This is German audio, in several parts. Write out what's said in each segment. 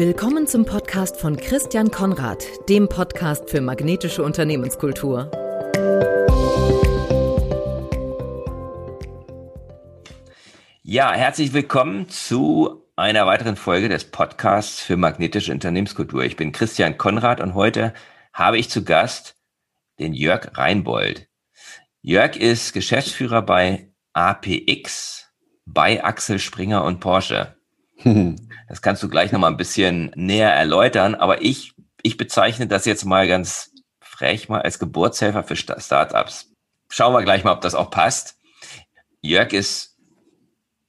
Willkommen zum Podcast von Christian Konrad, dem Podcast für magnetische Unternehmenskultur. Ja, herzlich willkommen zu einer weiteren Folge des Podcasts für magnetische Unternehmenskultur. Ich bin Christian Konrad und heute habe ich zu Gast den Jörg Reinbold. Jörg ist Geschäftsführer bei APX bei Axel Springer und Porsche. Das kannst du gleich noch mal ein bisschen näher erläutern, aber ich, ich bezeichne das jetzt mal ganz frech mal als Geburtshelfer für Startups. Schauen wir gleich mal, ob das auch passt. Jörg ist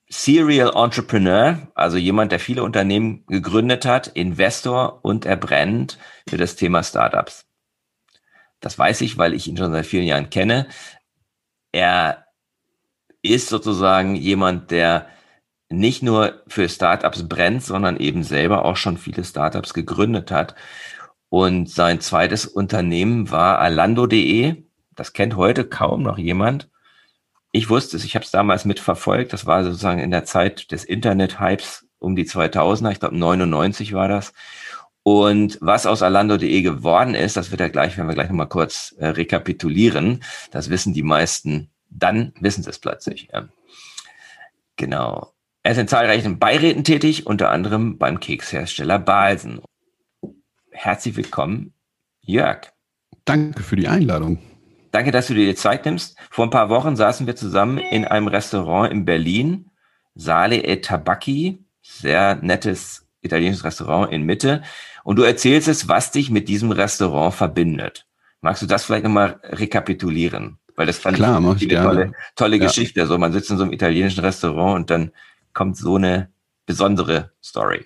Serial Entrepreneur, also jemand, der viele Unternehmen gegründet hat, Investor und er brennt für das Thema Startups. Das weiß ich, weil ich ihn schon seit vielen Jahren kenne. Er ist sozusagen jemand, der nicht nur für Startups brennt, sondern eben selber auch schon viele Startups gegründet hat. Und sein zweites Unternehmen war alando.de. Das kennt heute kaum noch jemand. Ich wusste es, ich habe es damals mitverfolgt. Das war sozusagen in der Zeit des Internet-Hypes um die 2000er. Ich glaube 99 war das. Und was aus alando.de geworden ist, das wird ja gleich, wenn wir gleich nochmal kurz äh, rekapitulieren. Das wissen die meisten. Dann wissen sie es plötzlich. Ja. Genau. Er ist in zahlreichen Beiräten tätig, unter anderem beim Kekshersteller Balsen. Herzlich willkommen, Jörg. Danke für die Einladung. Danke, dass du dir die Zeit nimmst. Vor ein paar Wochen saßen wir zusammen in einem Restaurant in Berlin, Sale e Tabacchi, sehr nettes italienisches Restaurant in Mitte. Und du erzählst es, was dich mit diesem Restaurant verbindet. Magst du das vielleicht nochmal rekapitulieren? Weil das fand Klar, ich eine tolle, tolle ja. Geschichte. So, man sitzt in so einem italienischen Restaurant und dann kommt so eine besondere Story.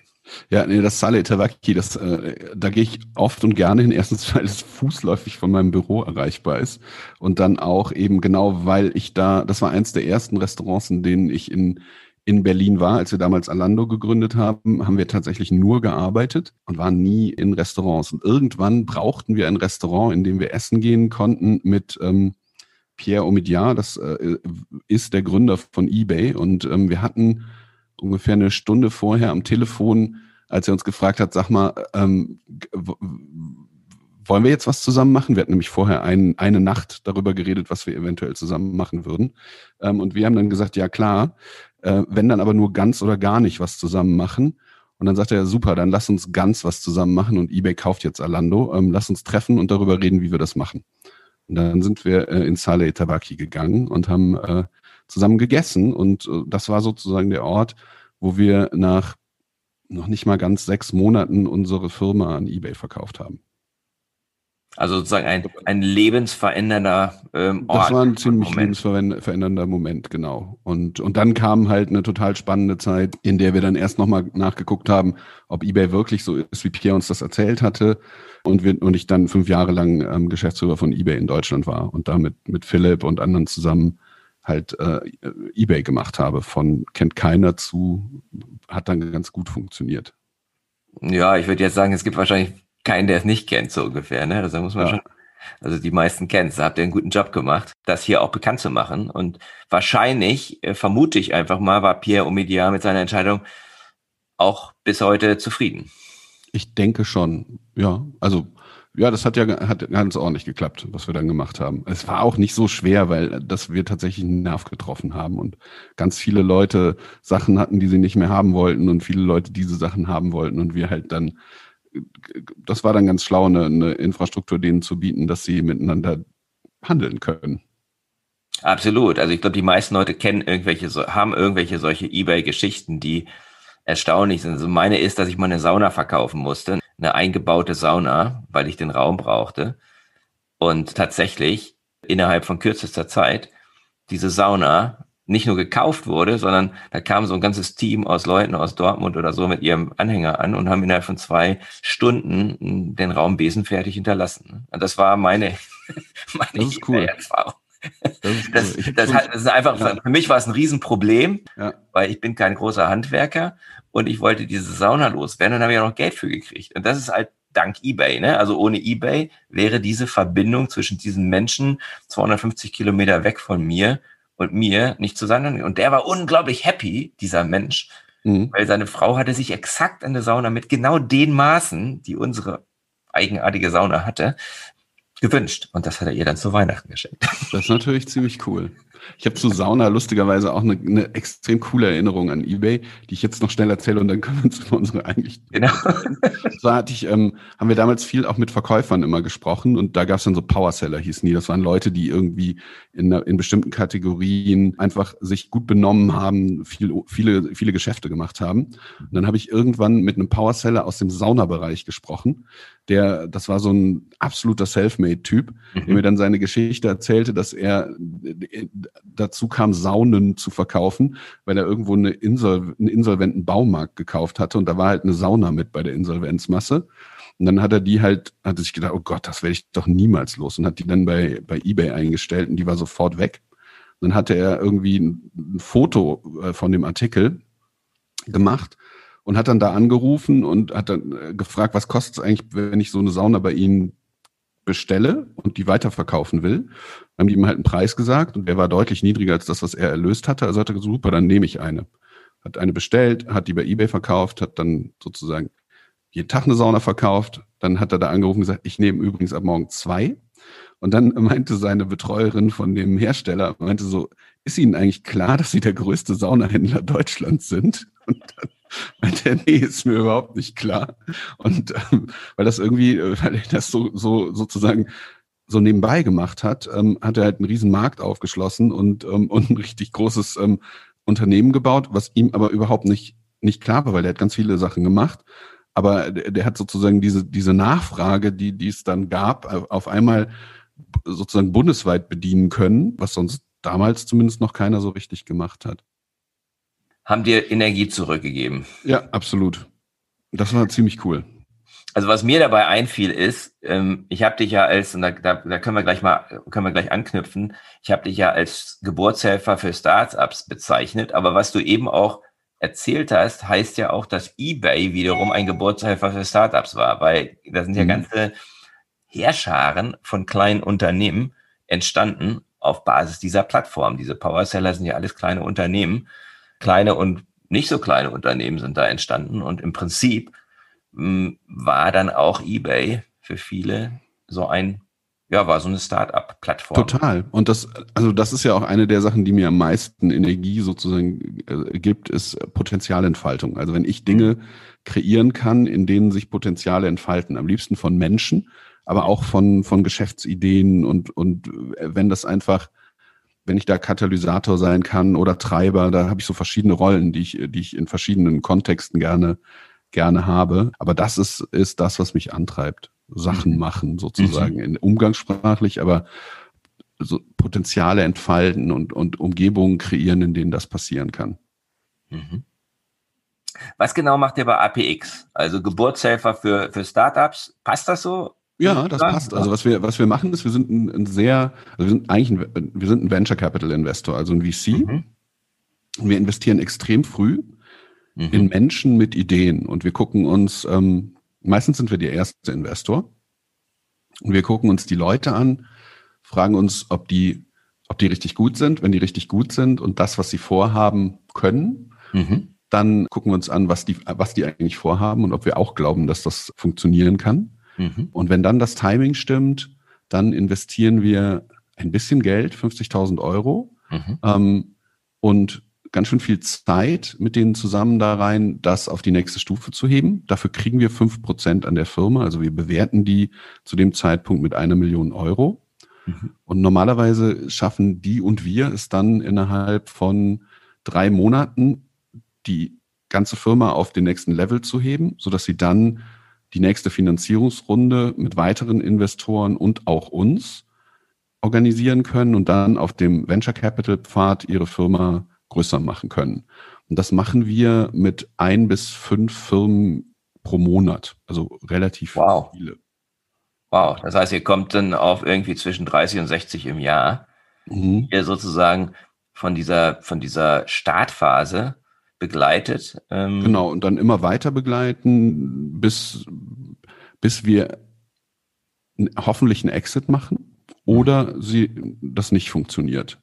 Ja, nee, das Sale Tavaki, das, äh, da gehe ich oft und gerne hin. Erstens, weil es fußläufig von meinem Büro erreichbar ist. Und dann auch eben genau, weil ich da, das war eins der ersten Restaurants, in denen ich in, in Berlin war. Als wir damals Alando gegründet haben, haben wir tatsächlich nur gearbeitet und waren nie in Restaurants. Und irgendwann brauchten wir ein Restaurant, in dem wir essen gehen konnten mit, ähm, Pierre Omidyar, das äh, ist der Gründer von eBay. Und ähm, wir hatten ungefähr eine Stunde vorher am Telefon, als er uns gefragt hat, sag mal, ähm, wollen wir jetzt was zusammen machen? Wir hatten nämlich vorher ein, eine Nacht darüber geredet, was wir eventuell zusammen machen würden. Ähm, und wir haben dann gesagt, ja klar, äh, wenn dann aber nur ganz oder gar nicht was zusammen machen. Und dann sagt er, super, dann lass uns ganz was zusammen machen und eBay kauft jetzt Alando. Ähm, lass uns treffen und darüber reden, wie wir das machen. Und dann sind wir äh, in Sale Tabaki gegangen und haben äh, zusammen gegessen. Und äh, das war sozusagen der Ort, wo wir nach noch nicht mal ganz sechs Monaten unsere Firma an eBay verkauft haben. Also sozusagen ein, ein lebensverändernder ähm, Ort. Das war ein ziemlich Moment. lebensverändernder Moment, genau. Und, und dann kam halt eine total spannende Zeit, in der wir dann erst nochmal nachgeguckt haben, ob eBay wirklich so ist, wie Pierre uns das erzählt hatte. Und, wir, und ich dann fünf Jahre lang ähm, Geschäftsführer von eBay in Deutschland war und damit mit Philipp und anderen zusammen halt äh, eBay gemacht habe. Von kennt keiner zu, hat dann ganz gut funktioniert. Ja, ich würde jetzt sagen, es gibt wahrscheinlich keinen, der es nicht kennt, so ungefähr. Ne? Also muss man ja. schon, also die meisten kennen es. Da habt ihr einen guten Job gemacht, das hier auch bekannt zu machen. Und wahrscheinlich, äh, vermute ich einfach mal, war Pierre Omidyar mit seiner Entscheidung auch bis heute zufrieden. Ich denke schon, ja. Also ja, das hat ja hat ganz ordentlich geklappt, was wir dann gemacht haben. Es war auch nicht so schwer, weil dass wir tatsächlich einen Nerv getroffen haben und ganz viele Leute Sachen hatten, die sie nicht mehr haben wollten und viele Leute diese Sachen haben wollten und wir halt dann das war dann ganz schlau, eine, eine Infrastruktur denen zu bieten, dass sie miteinander handeln können. Absolut. Also ich glaube, die meisten Leute kennen irgendwelche, haben irgendwelche solche eBay-Geschichten, die erstaunlich sind. Also meine ist, dass ich mal eine Sauna verkaufen musste, eine eingebaute Sauna, weil ich den Raum brauchte. Und tatsächlich innerhalb von kürzester Zeit diese Sauna nicht nur gekauft wurde, sondern da kam so ein ganzes Team aus Leuten aus Dortmund oder so mit ihrem Anhänger an und haben innerhalb von zwei Stunden den Raum besenfertig hinterlassen. Und das war meine, meine das ist cool. Erfahrung. Das, ist, das, das, das, ist einfach, ja. für mich war es ein Riesenproblem, ja. weil ich bin kein großer Handwerker und ich wollte diese Sauna loswerden und habe ja noch Geld für gekriegt. Und das ist halt dank eBay. Ne? Also ohne eBay wäre diese Verbindung zwischen diesen Menschen 250 Kilometer weg von mir und mir nicht zusammen. Und der war unglaublich happy, dieser Mensch, mhm. weil seine Frau hatte sich exakt eine Sauna mit genau den Maßen, die unsere eigenartige Sauna hatte, gewünscht. Und das hat er ihr dann zu Weihnachten geschenkt. Das ist natürlich ziemlich cool. Ich habe zu Sauna lustigerweise auch eine, eine, extrem coole Erinnerung an eBay, die ich jetzt noch schnell erzähle und dann können wir uns über unsere eigentlich. Genau. So hatte ich, ähm, haben wir damals viel auch mit Verkäufern immer gesprochen und da gab es dann so Powerseller hießen die. Das waren Leute, die irgendwie in, in bestimmten Kategorien einfach sich gut benommen haben, viel, viele, viele Geschäfte gemacht haben. Und dann habe ich irgendwann mit einem Powerseller aus dem Saunabereich gesprochen der, das war so ein absoluter Selfmade-Typ, mhm. der mir dann seine Geschichte erzählte, dass er dazu kam, Saunen zu verkaufen, weil er irgendwo eine Insol einen insolventen Baumarkt gekauft hatte und da war halt eine Sauna mit bei der Insolvenzmasse. Und dann hat er die halt, hat sich gedacht, oh Gott, das werde ich doch niemals los und hat die dann bei, bei eBay eingestellt und die war sofort weg. Und dann hatte er irgendwie ein, ein Foto äh, von dem Artikel gemacht und hat dann da angerufen und hat dann äh, gefragt, was kostet es eigentlich, wenn ich so eine Sauna bei Ihnen bestelle und die weiterverkaufen will. Haben die ihm halt einen Preis gesagt und der war deutlich niedriger als das, was er erlöst hatte. Also hat er gesagt, super, dann nehme ich eine. Hat eine bestellt, hat die bei eBay verkauft, hat dann sozusagen jeden Tag eine Sauna verkauft. Dann hat er da angerufen und gesagt, ich nehme übrigens ab morgen zwei. Und dann meinte seine Betreuerin von dem Hersteller, meinte so, ist Ihnen eigentlich klar, dass Sie der größte Saunahändler Deutschlands sind? Und dann meinte er, nee, ist mir überhaupt nicht klar. Und ähm, weil das irgendwie, äh, weil er das so, so sozusagen so nebenbei gemacht hat, ähm, hat er halt einen riesen Markt aufgeschlossen und, ähm, und ein richtig großes ähm, Unternehmen gebaut, was ihm aber überhaupt nicht, nicht klar war, weil er hat ganz viele Sachen gemacht. Aber der, der hat sozusagen diese, diese Nachfrage, die, die es dann gab, auf einmal sozusagen bundesweit bedienen können, was sonst damals zumindest noch keiner so richtig gemacht hat. Haben dir Energie zurückgegeben? Ja, absolut. Das war ziemlich cool. Also was mir dabei einfiel ist, ähm, ich habe dich ja als, und da, da, da können wir gleich mal, können wir gleich anknüpfen, ich habe dich ja als Geburtshelfer für Startups bezeichnet, aber was du eben auch erzählt hast, heißt ja auch, dass eBay wiederum ein Geburtshelfer für Startups war, weil da sind ja mhm. ganze Heerscharen von kleinen Unternehmen entstanden auf Basis dieser Plattform. Diese Powerseller sind ja alles kleine Unternehmen. Kleine und nicht so kleine Unternehmen sind da entstanden. Und im Prinzip mh, hm, war dann auch eBay für viele so ein ja, war so eine Start-up-Plattform. Total. Und das, also das ist ja auch eine der Sachen, die mir am meisten Energie sozusagen äh, gibt, ist Potenzialentfaltung. Also wenn ich Dinge kreieren kann, in denen sich Potenziale entfalten, am liebsten von Menschen, aber auch von, von Geschäftsideen und, und wenn das einfach, wenn ich da Katalysator sein kann oder Treiber, da habe ich so verschiedene Rollen, die ich, die ich in verschiedenen Kontexten gerne, gerne habe. Aber das ist, ist das, was mich antreibt. Sachen mhm. machen, sozusagen, mhm. in umgangssprachlich, aber so Potenziale entfalten und, und Umgebungen kreieren, in denen das passieren kann. Mhm. Was genau macht ihr bei APX? Also Geburtshelfer für, für Startups. Passt das so? Ja, das passt. Also was wir, was wir machen ist, wir sind ein, ein sehr, also wir sind eigentlich ein, wir sind ein Venture Capital Investor, also ein VC. Mhm. Und wir investieren extrem früh mhm. in Menschen mit Ideen. Und wir gucken uns, ähm, meistens sind wir der erste Investor. Und wir gucken uns die Leute an, fragen uns, ob die, ob die richtig gut sind. Wenn die richtig gut sind und das, was sie vorhaben, können, mhm. dann gucken wir uns an, was die, was die eigentlich vorhaben und ob wir auch glauben, dass das funktionieren kann. Mhm. Und wenn dann das Timing stimmt, dann investieren wir ein bisschen Geld, 50.000 Euro, mhm. ähm, und ganz schön viel Zeit mit denen zusammen da rein, das auf die nächste Stufe zu heben. Dafür kriegen wir fünf Prozent an der Firma. Also wir bewerten die zu dem Zeitpunkt mit einer Million Euro. Mhm. Und normalerweise schaffen die und wir es dann innerhalb von drei Monaten, die ganze Firma auf den nächsten Level zu heben, sodass sie dann die nächste Finanzierungsrunde mit weiteren Investoren und auch uns organisieren können und dann auf dem Venture Capital Pfad ihre Firma größer machen können. Und das machen wir mit ein bis fünf Firmen pro Monat, also relativ wow. viele. Wow, das heißt, ihr kommt dann auf irgendwie zwischen 30 und 60 im Jahr. Mhm. Ihr sozusagen von dieser, von dieser Startphase begleitet. Ähm genau, und dann immer weiter begleiten, bis, bis wir hoffentlich einen Exit machen oder sie das nicht funktioniert.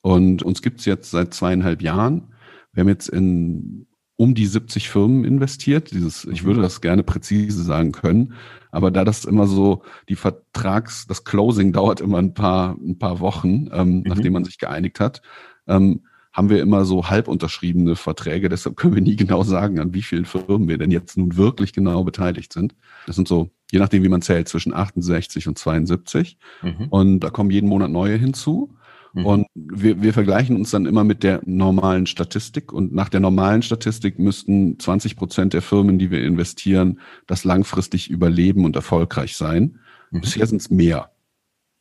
Und uns gibt's jetzt seit zweieinhalb Jahren. Wir haben jetzt in um die 70 Firmen investiert. Dieses, ich würde das gerne präzise sagen können, aber da das immer so, die Vertrags, das Closing dauert immer ein paar, ein paar Wochen, ähm, mhm. nachdem man sich geeinigt hat, ähm, haben wir immer so halb unterschriebene Verträge. Deshalb können wir nie genau sagen, an wie vielen Firmen wir denn jetzt nun wirklich genau beteiligt sind. Das sind so, je nachdem, wie man zählt, zwischen 68 und 72. Mhm. Und da kommen jeden Monat neue hinzu. Mhm. Und wir, wir vergleichen uns dann immer mit der normalen Statistik. Und nach der normalen Statistik müssten 20 Prozent der Firmen, die wir investieren, das langfristig überleben und erfolgreich sein. Mhm. Bisher sind es mehr.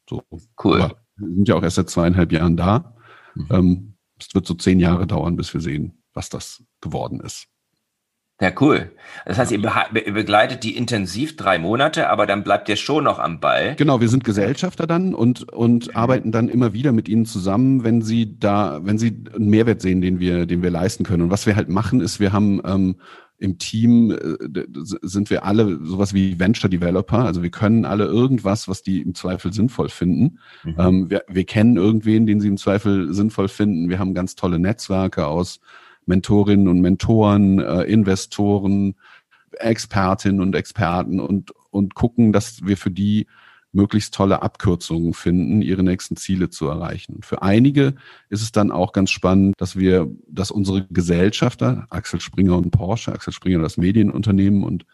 So. Cool. Aber wir sind ja auch erst seit zweieinhalb Jahren da. Mhm. Ähm, es wird so zehn Jahre dauern, bis wir sehen, was das geworden ist. Ja, cool. Das heißt, ihr, begleitet die intensiv drei Monate, aber dann bleibt ihr schon noch am Ball. Genau, wir sind Gesellschafter dann und, und mhm. arbeiten dann immer wieder mit ihnen zusammen, wenn sie da, wenn sie einen Mehrwert sehen, den wir, den wir leisten können. Und was wir halt machen, ist, wir haben ähm, im Team äh, sind wir alle sowas wie Venture Developer. Also wir können alle irgendwas, was die im Zweifel sinnvoll finden. Mhm. Ähm, wir, wir kennen irgendwen, den sie im Zweifel sinnvoll finden. Wir haben ganz tolle Netzwerke aus Mentorinnen und Mentoren, äh, Investoren, Expertinnen und Experten und, und gucken, dass wir für die möglichst tolle Abkürzungen finden, ihre nächsten Ziele zu erreichen. Und für einige ist es dann auch ganz spannend, dass wir, dass unsere Gesellschafter, Axel Springer und Porsche, Axel Springer das Medienunternehmen und,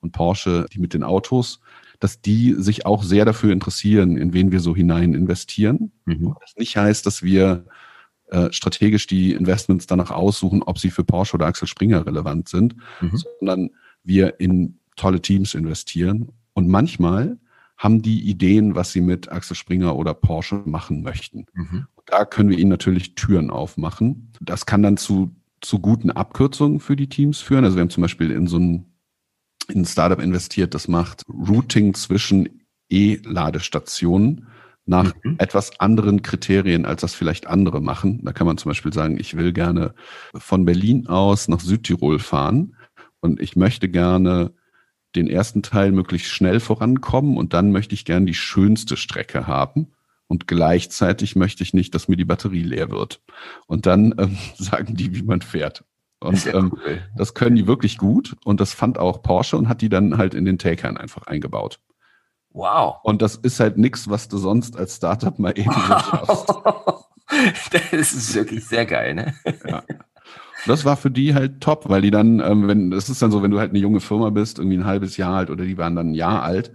und Porsche, die mit den Autos, dass die sich auch sehr dafür interessieren, in wen wir so hinein investieren. Mhm. Das nicht heißt, dass wir äh, strategisch die Investments danach aussuchen, ob sie für Porsche oder Axel Springer relevant sind, mhm. sondern wir in tolle Teams investieren. Und manchmal haben die Ideen, was sie mit Axel Springer oder Porsche machen möchten. Mhm. Da können wir ihnen natürlich Türen aufmachen. Das kann dann zu, zu guten Abkürzungen für die Teams führen. Also wir haben zum Beispiel in so ein, in ein Startup investiert, das macht Routing zwischen E-Ladestationen nach mhm. etwas anderen Kriterien, als das vielleicht andere machen. Da kann man zum Beispiel sagen, ich will gerne von Berlin aus nach Südtirol fahren und ich möchte gerne den ersten Teil möglichst schnell vorankommen und dann möchte ich gern die schönste Strecke haben. Und gleichzeitig möchte ich nicht, dass mir die Batterie leer wird. Und dann ähm, sagen die, wie man fährt. Und ähm, cool. das können die wirklich gut. Und das fand auch Porsche und hat die dann halt in den Taycan einfach eingebaut. Wow. Und das ist halt nichts, was du sonst als Startup mal eben so schaffst. das ist wirklich sehr geil, ne? Ja das war für die halt top, weil die dann, ähm, wenn, das ist dann so, wenn du halt eine junge Firma bist, irgendwie ein halbes Jahr alt oder die waren dann ein Jahr alt,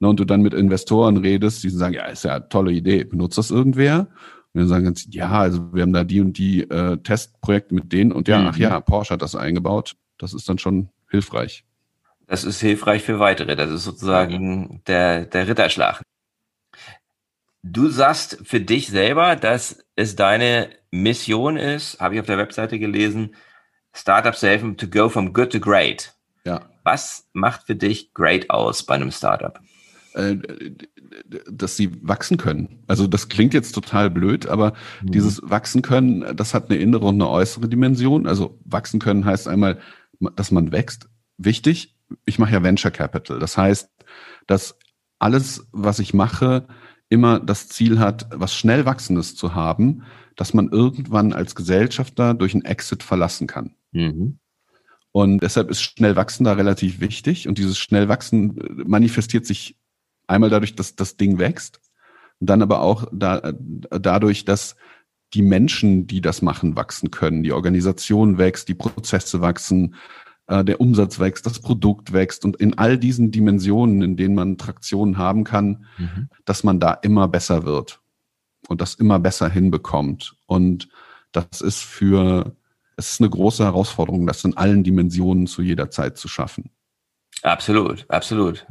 ne, und du dann mit Investoren redest, die sagen, ja, ist ja eine tolle Idee, benutzt das irgendwer? Und dann sagen ganz, ja, also wir haben da die und die äh, Testprojekte mit denen und ja, mhm. ach ja, Porsche hat das eingebaut. Das ist dann schon hilfreich. Das ist hilfreich für weitere. Das ist sozusagen der, der Ritterschlag. Du sagst für dich selber, dass es deine Mission ist, habe ich auf der Webseite gelesen, Startups helfen to go from good to great. Ja. Was macht für dich great aus bei einem Startup? Äh, dass sie wachsen können. Also das klingt jetzt total blöd, aber mhm. dieses wachsen können, das hat eine innere und eine äußere Dimension. Also wachsen können heißt einmal, dass man wächst. Wichtig, ich mache ja Venture Capital. Das heißt, dass alles, was ich mache, immer das Ziel hat, was schnell wachsendes zu haben, dass man irgendwann als Gesellschafter durch einen Exit verlassen kann. Mhm. Und deshalb ist schnell wachsen da relativ wichtig. Und dieses schnell wachsen manifestiert sich einmal dadurch, dass das Ding wächst. Und dann aber auch da, äh, dadurch, dass die Menschen, die das machen, wachsen können. Die Organisation wächst, die Prozesse wachsen, äh, der Umsatz wächst, das Produkt wächst und in all diesen Dimensionen, in denen man Traktionen haben kann, mhm. dass man da immer besser wird und das immer besser hinbekommt. Und das ist für, es ist eine große Herausforderung, das in allen Dimensionen zu jeder Zeit zu schaffen. Absolut, absolut.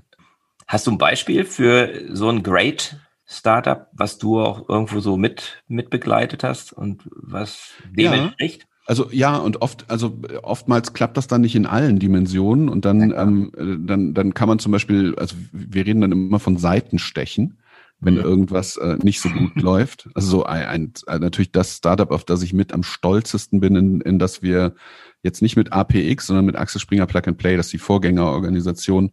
Hast du ein Beispiel für so ein Great Startup, was du auch irgendwo so mit, mit begleitet hast und was dem ja. entspricht? Also ja, und oft, also oftmals klappt das dann nicht in allen Dimensionen und dann, ja, ähm, dann, dann kann man zum Beispiel, also wir reden dann immer von Seitenstechen wenn irgendwas äh, nicht so gut läuft. Also so ein, ein, ein, natürlich das Startup, auf das ich mit am stolzesten bin, in, in das wir jetzt nicht mit APX, sondern mit Axel Springer Plug and Play, das ist die Vorgängerorganisation,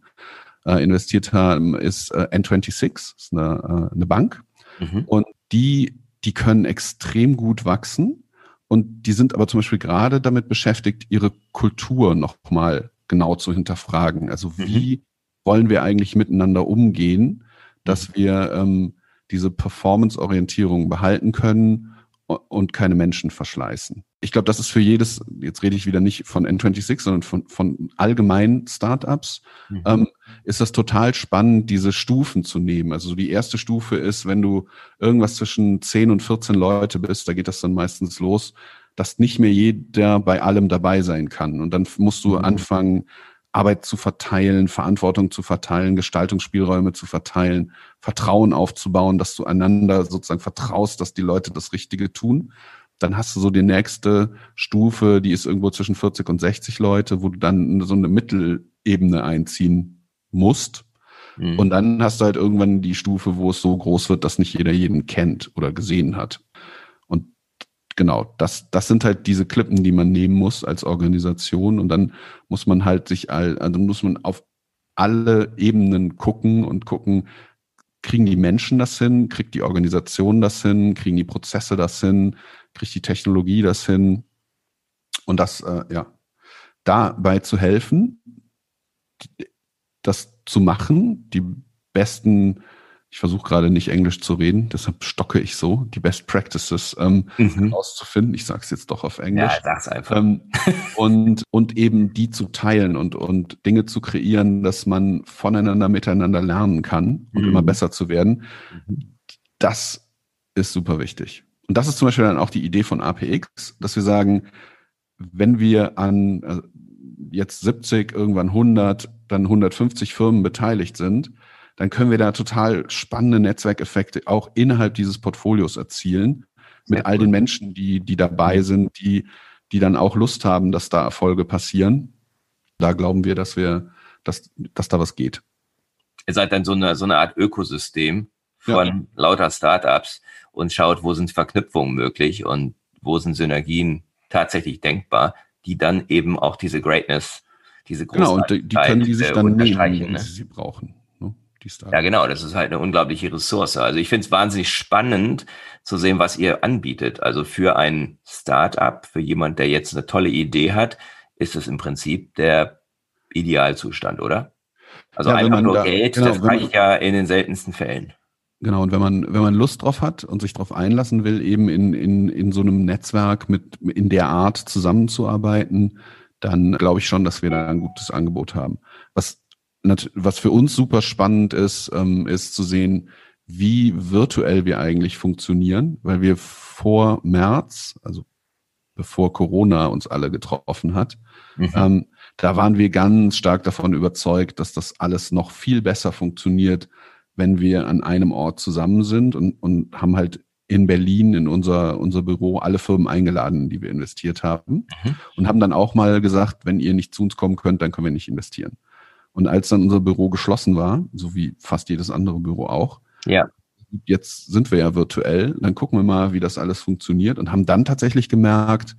äh, investiert haben, ist äh, N26, ist eine, äh, eine Bank. Mhm. Und die, die können extrem gut wachsen Und die sind aber zum Beispiel gerade damit beschäftigt, ihre Kultur nochmal genau zu hinterfragen. Also mhm. wie mhm. wollen wir eigentlich miteinander umgehen, dass mhm. wir ähm, diese Performance-Orientierung behalten können und keine Menschen verschleißen. Ich glaube, das ist für jedes, jetzt rede ich wieder nicht von N26, sondern von, von allgemeinen Startups, mhm. ähm, ist das total spannend, diese Stufen zu nehmen. Also die erste Stufe ist, wenn du irgendwas zwischen 10 und 14 Leute bist, da geht das dann meistens los, dass nicht mehr jeder bei allem dabei sein kann. Und dann musst du mhm. anfangen, Arbeit zu verteilen, Verantwortung zu verteilen, Gestaltungsspielräume zu verteilen, Vertrauen aufzubauen, dass du einander sozusagen vertraust, dass die Leute das Richtige tun. Dann hast du so die nächste Stufe, die ist irgendwo zwischen 40 und 60 Leute, wo du dann so eine Mittelebene einziehen musst. Mhm. Und dann hast du halt irgendwann die Stufe, wo es so groß wird, dass nicht jeder jeden kennt oder gesehen hat genau, das, das sind halt diese Klippen, die man nehmen muss als Organisation. Und dann muss man halt sich all, also muss man auf alle Ebenen gucken und gucken, kriegen die Menschen das hin, kriegt die Organisation das hin, kriegen die Prozesse das hin, kriegt die Technologie das hin. Und das, äh, ja, dabei zu helfen, das zu machen, die besten ich versuche gerade nicht Englisch zu reden, deshalb stocke ich so, die Best Practices ähm, mhm. rauszufinden. Ich sage es jetzt doch auf Englisch. Ja, sag's einfach. Ähm, und, und eben die zu teilen und, und Dinge zu kreieren, dass man voneinander miteinander lernen kann und mhm. immer besser zu werden. Mhm. Das ist super wichtig. Und das ist zum Beispiel dann auch die Idee von APX, dass wir sagen, wenn wir an äh, jetzt 70, irgendwann 100, dann 150 Firmen beteiligt sind, dann können wir da total spannende Netzwerkeffekte auch innerhalb dieses Portfolios erzielen mit Sehr all den Menschen, die, die dabei sind, die, die dann auch Lust haben, dass da Erfolge passieren. Da glauben wir, dass wir, dass, dass da was geht. Ihr seid dann so eine, so eine Art Ökosystem von ja. lauter Startups und schaut, wo sind Verknüpfungen möglich und wo sind Synergien tatsächlich denkbar, die dann eben auch diese Greatness, diese große Genau, und die, die können die sich äh, dann nehmen, wenn ne? sie sie brauchen die Startups. Ja, genau, das ist halt eine unglaubliche Ressource. Also ich finde es wahnsinnig spannend zu sehen, was ihr anbietet. Also für ein Startup, für jemand, der jetzt eine tolle Idee hat, ist es im Prinzip der Idealzustand, oder? Also ja, einfach nur da, Geld, genau, das reicht ja in den seltensten Fällen. Genau, und wenn man, wenn man Lust drauf hat und sich darauf einlassen will, eben in, in, in so einem Netzwerk mit in der Art zusammenzuarbeiten, dann glaube ich schon, dass wir da ein gutes Angebot haben. Was was für uns super spannend ist, ähm, ist zu sehen, wie virtuell wir eigentlich funktionieren, weil wir vor März, also bevor Corona uns alle getroffen hat, mhm. ähm, da waren wir ganz stark davon überzeugt, dass das alles noch viel besser funktioniert, wenn wir an einem Ort zusammen sind und, und haben halt in Berlin in unser, unser Büro alle Firmen eingeladen, die wir investiert haben mhm. und haben dann auch mal gesagt, wenn ihr nicht zu uns kommen könnt, dann können wir nicht investieren. Und als dann unser Büro geschlossen war, so wie fast jedes andere Büro auch, ja. jetzt sind wir ja virtuell, dann gucken wir mal, wie das alles funktioniert und haben dann tatsächlich gemerkt,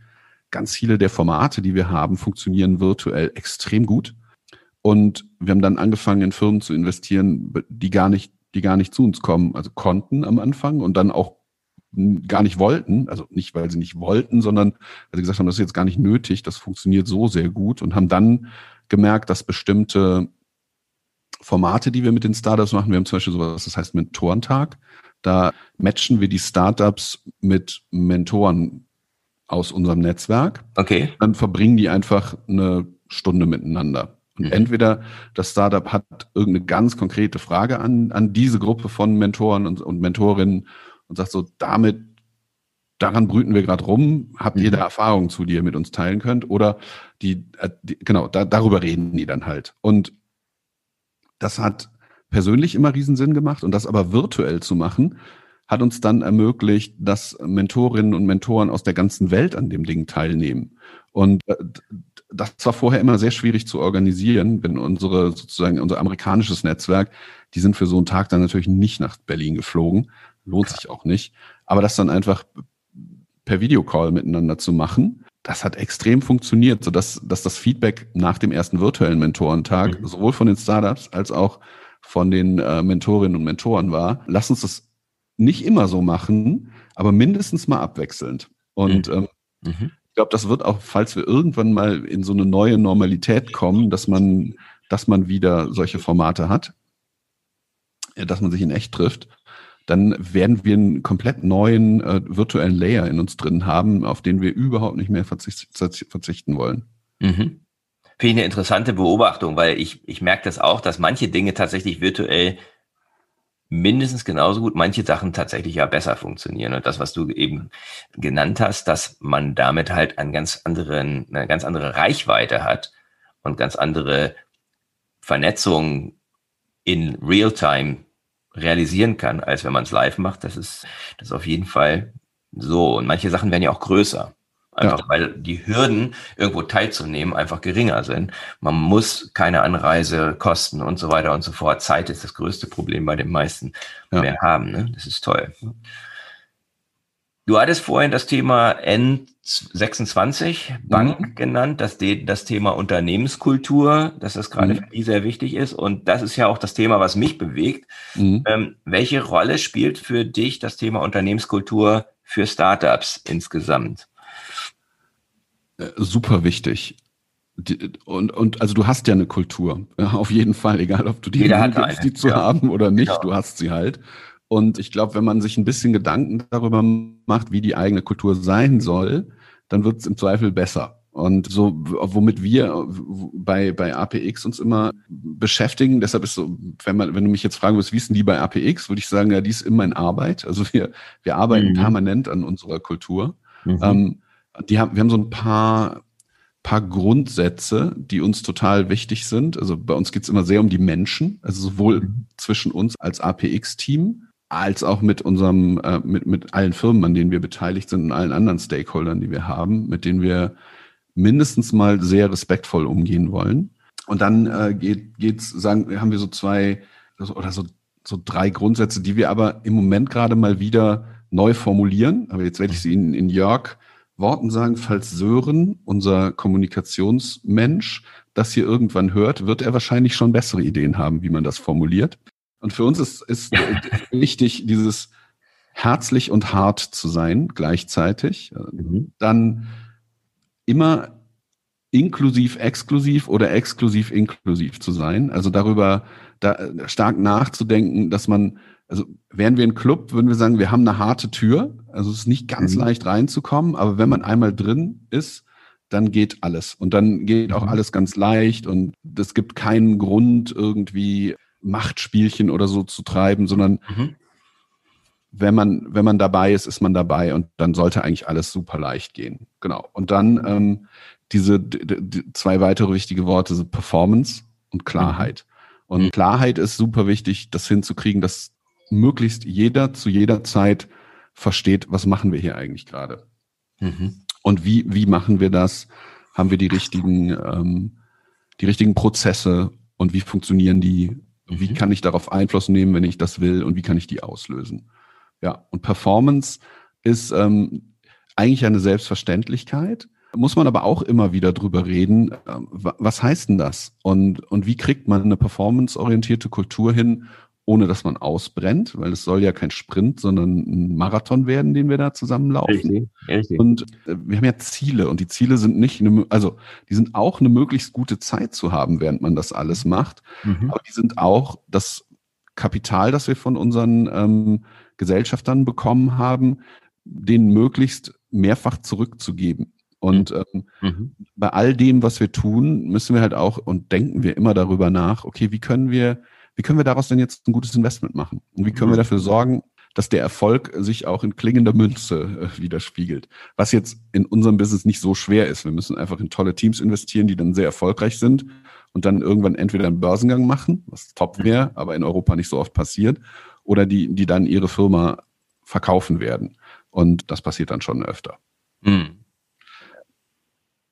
ganz viele der Formate, die wir haben, funktionieren virtuell extrem gut. Und wir haben dann angefangen, in Firmen zu investieren, die gar nicht, die gar nicht zu uns kommen, also konnten am Anfang und dann auch gar nicht wollten, also nicht, weil sie nicht wollten, sondern weil sie gesagt haben, das ist jetzt gar nicht nötig, das funktioniert so sehr gut und haben dann gemerkt, dass bestimmte Formate, die wir mit den Startups machen, wir haben zum Beispiel sowas, das heißt Mentorentag. Da matchen wir die Startups mit Mentoren aus unserem Netzwerk. Okay. Dann verbringen die einfach eine Stunde miteinander. Und mhm. entweder das Startup hat irgendeine ganz konkrete Frage an, an diese Gruppe von Mentoren und, und Mentorinnen und sagt so, damit daran brüten wir gerade rum. Habt ihr da mhm. Erfahrungen zu, die ihr mit uns teilen könnt? Oder die, äh, die genau, da, darüber reden die dann halt. Und das hat persönlich immer Riesensinn gemacht und das aber virtuell zu machen, hat uns dann ermöglicht, dass Mentorinnen und Mentoren aus der ganzen Welt an dem Ding teilnehmen. Und äh, das war vorher immer sehr schwierig zu organisieren, wenn unsere sozusagen unser amerikanisches Netzwerk, die sind für so einen Tag dann natürlich nicht nach Berlin geflogen, lohnt sich auch nicht. Aber das dann einfach per Videocall miteinander zu machen. Das hat extrem funktioniert, sodass dass das Feedback nach dem ersten virtuellen Mentorentag mhm. sowohl von den Startups als auch von den äh, Mentorinnen und Mentoren war. Lass uns das nicht immer so machen, aber mindestens mal abwechselnd. Und mhm. ähm, Mhm. Ich glaube, das wird auch, falls wir irgendwann mal in so eine neue Normalität kommen, dass man, dass man wieder solche Formate hat, dass man sich in echt trifft, dann werden wir einen komplett neuen äh, virtuellen Layer in uns drin haben, auf den wir überhaupt nicht mehr verzicht, verzichten wollen. Mhm. Finde ich eine interessante Beobachtung, weil ich, ich merke das auch, dass manche Dinge tatsächlich virtuell mindestens genauso gut, manche Sachen tatsächlich ja besser funktionieren. Und das, was du eben genannt hast, dass man damit halt einen ganz anderen, eine ganz andere Reichweite hat und ganz andere Vernetzung in Realtime realisieren kann, als wenn man es live macht, das ist, das ist auf jeden Fall so. Und manche Sachen werden ja auch größer. Einfach ja. weil die Hürden, irgendwo teilzunehmen, einfach geringer sind. Man muss keine Anreise kosten und so weiter und so fort. Zeit ist das größte Problem bei den meisten ja. mehr haben. Ne? Das ist toll. Du hattest vorhin das Thema N26 Bank mhm. genannt, das, das Thema Unternehmenskultur, dass das gerade mhm. für die sehr wichtig ist. Und das ist ja auch das Thema, was mich bewegt. Mhm. Ähm, welche Rolle spielt für dich das Thema Unternehmenskultur für Startups insgesamt? Äh, super wichtig. Und, und also du hast ja eine Kultur, auf jeden Fall, egal ob du die gibst, die zu ja. haben oder nicht, genau. du hast sie halt. Und ich glaube, wenn man sich ein bisschen Gedanken darüber macht, wie die eigene Kultur sein soll, dann wird es im Zweifel besser. Und so, womit wir bei, bei APX uns immer beschäftigen, deshalb ist so, wenn man, wenn du mich jetzt fragen würdest, wie ist denn die bei APX, würde ich sagen, ja, die ist immer in Arbeit. Also wir, wir arbeiten mhm. permanent an unserer Kultur. Mhm. Ähm, die haben, wir haben so ein paar, paar Grundsätze, die uns total wichtig sind. Also bei uns geht es immer sehr um die Menschen, also sowohl mhm. zwischen uns als APX-Team als auch mit unserem, äh, mit, mit allen Firmen, an denen wir beteiligt sind und allen anderen Stakeholdern, die wir haben, mit denen wir mindestens mal sehr respektvoll umgehen wollen. Und dann äh, geht, geht's, sagen, haben wir so zwei oder so, so drei Grundsätze, die wir aber im Moment gerade mal wieder neu formulieren. Aber jetzt werde ich sie Ihnen in Jörg Worten sagen, falls Sören, unser Kommunikationsmensch, das hier irgendwann hört, wird er wahrscheinlich schon bessere Ideen haben, wie man das formuliert. Und für uns ist, ist wichtig, dieses herzlich und hart zu sein gleichzeitig. Mhm. Dann immer inklusiv exklusiv oder exklusiv inklusiv zu sein. Also darüber da stark nachzudenken, dass man also wären wir ein Club, würden wir sagen, wir haben eine harte Tür. Also es ist nicht ganz mhm. leicht reinzukommen, aber wenn man einmal drin ist, dann geht alles. Und dann geht auch mhm. alles ganz leicht und es gibt keinen Grund, irgendwie Machtspielchen oder so zu treiben, sondern mhm. wenn man, wenn man dabei ist, ist man dabei und dann sollte eigentlich alles super leicht gehen. Genau. Und dann ähm, diese die zwei weitere wichtige Worte sind Performance und Klarheit. Mhm. Und mhm. Klarheit ist super wichtig, das hinzukriegen, dass möglichst jeder zu jeder Zeit versteht, was machen wir hier eigentlich gerade. Mhm. Und wie, wie machen wir das? Haben wir die richtigen, ähm, die richtigen Prozesse und wie funktionieren die? Wie mhm. kann ich darauf Einfluss nehmen, wenn ich das will und wie kann ich die auslösen? Ja, und Performance ist ähm, eigentlich eine Selbstverständlichkeit, muss man aber auch immer wieder drüber reden, äh, was heißt denn das? Und, und wie kriegt man eine performanceorientierte Kultur hin, ohne dass man ausbrennt, weil es soll ja kein Sprint, sondern ein Marathon werden, den wir da zusammenlaufen. Richtig, richtig. Und äh, wir haben ja Ziele und die Ziele sind nicht, eine, also die sind auch eine möglichst gute Zeit zu haben, während man das alles macht, mhm. aber die sind auch das Kapital, das wir von unseren ähm, Gesellschaftern bekommen haben, denen möglichst mehrfach zurückzugeben. Und mhm. ähm, mhm. bei all dem, was wir tun, müssen wir halt auch und denken wir immer darüber nach, okay, wie können wir wie können wir daraus denn jetzt ein gutes Investment machen? Und wie können wir mhm. dafür sorgen, dass der Erfolg sich auch in klingender Münze äh, widerspiegelt. Was jetzt in unserem Business nicht so schwer ist. Wir müssen einfach in tolle Teams investieren, die dann sehr erfolgreich sind und dann irgendwann entweder einen Börsengang machen, was top wäre, aber in Europa nicht so oft passiert, oder die, die dann ihre Firma verkaufen werden. Und das passiert dann schon öfter. Hm.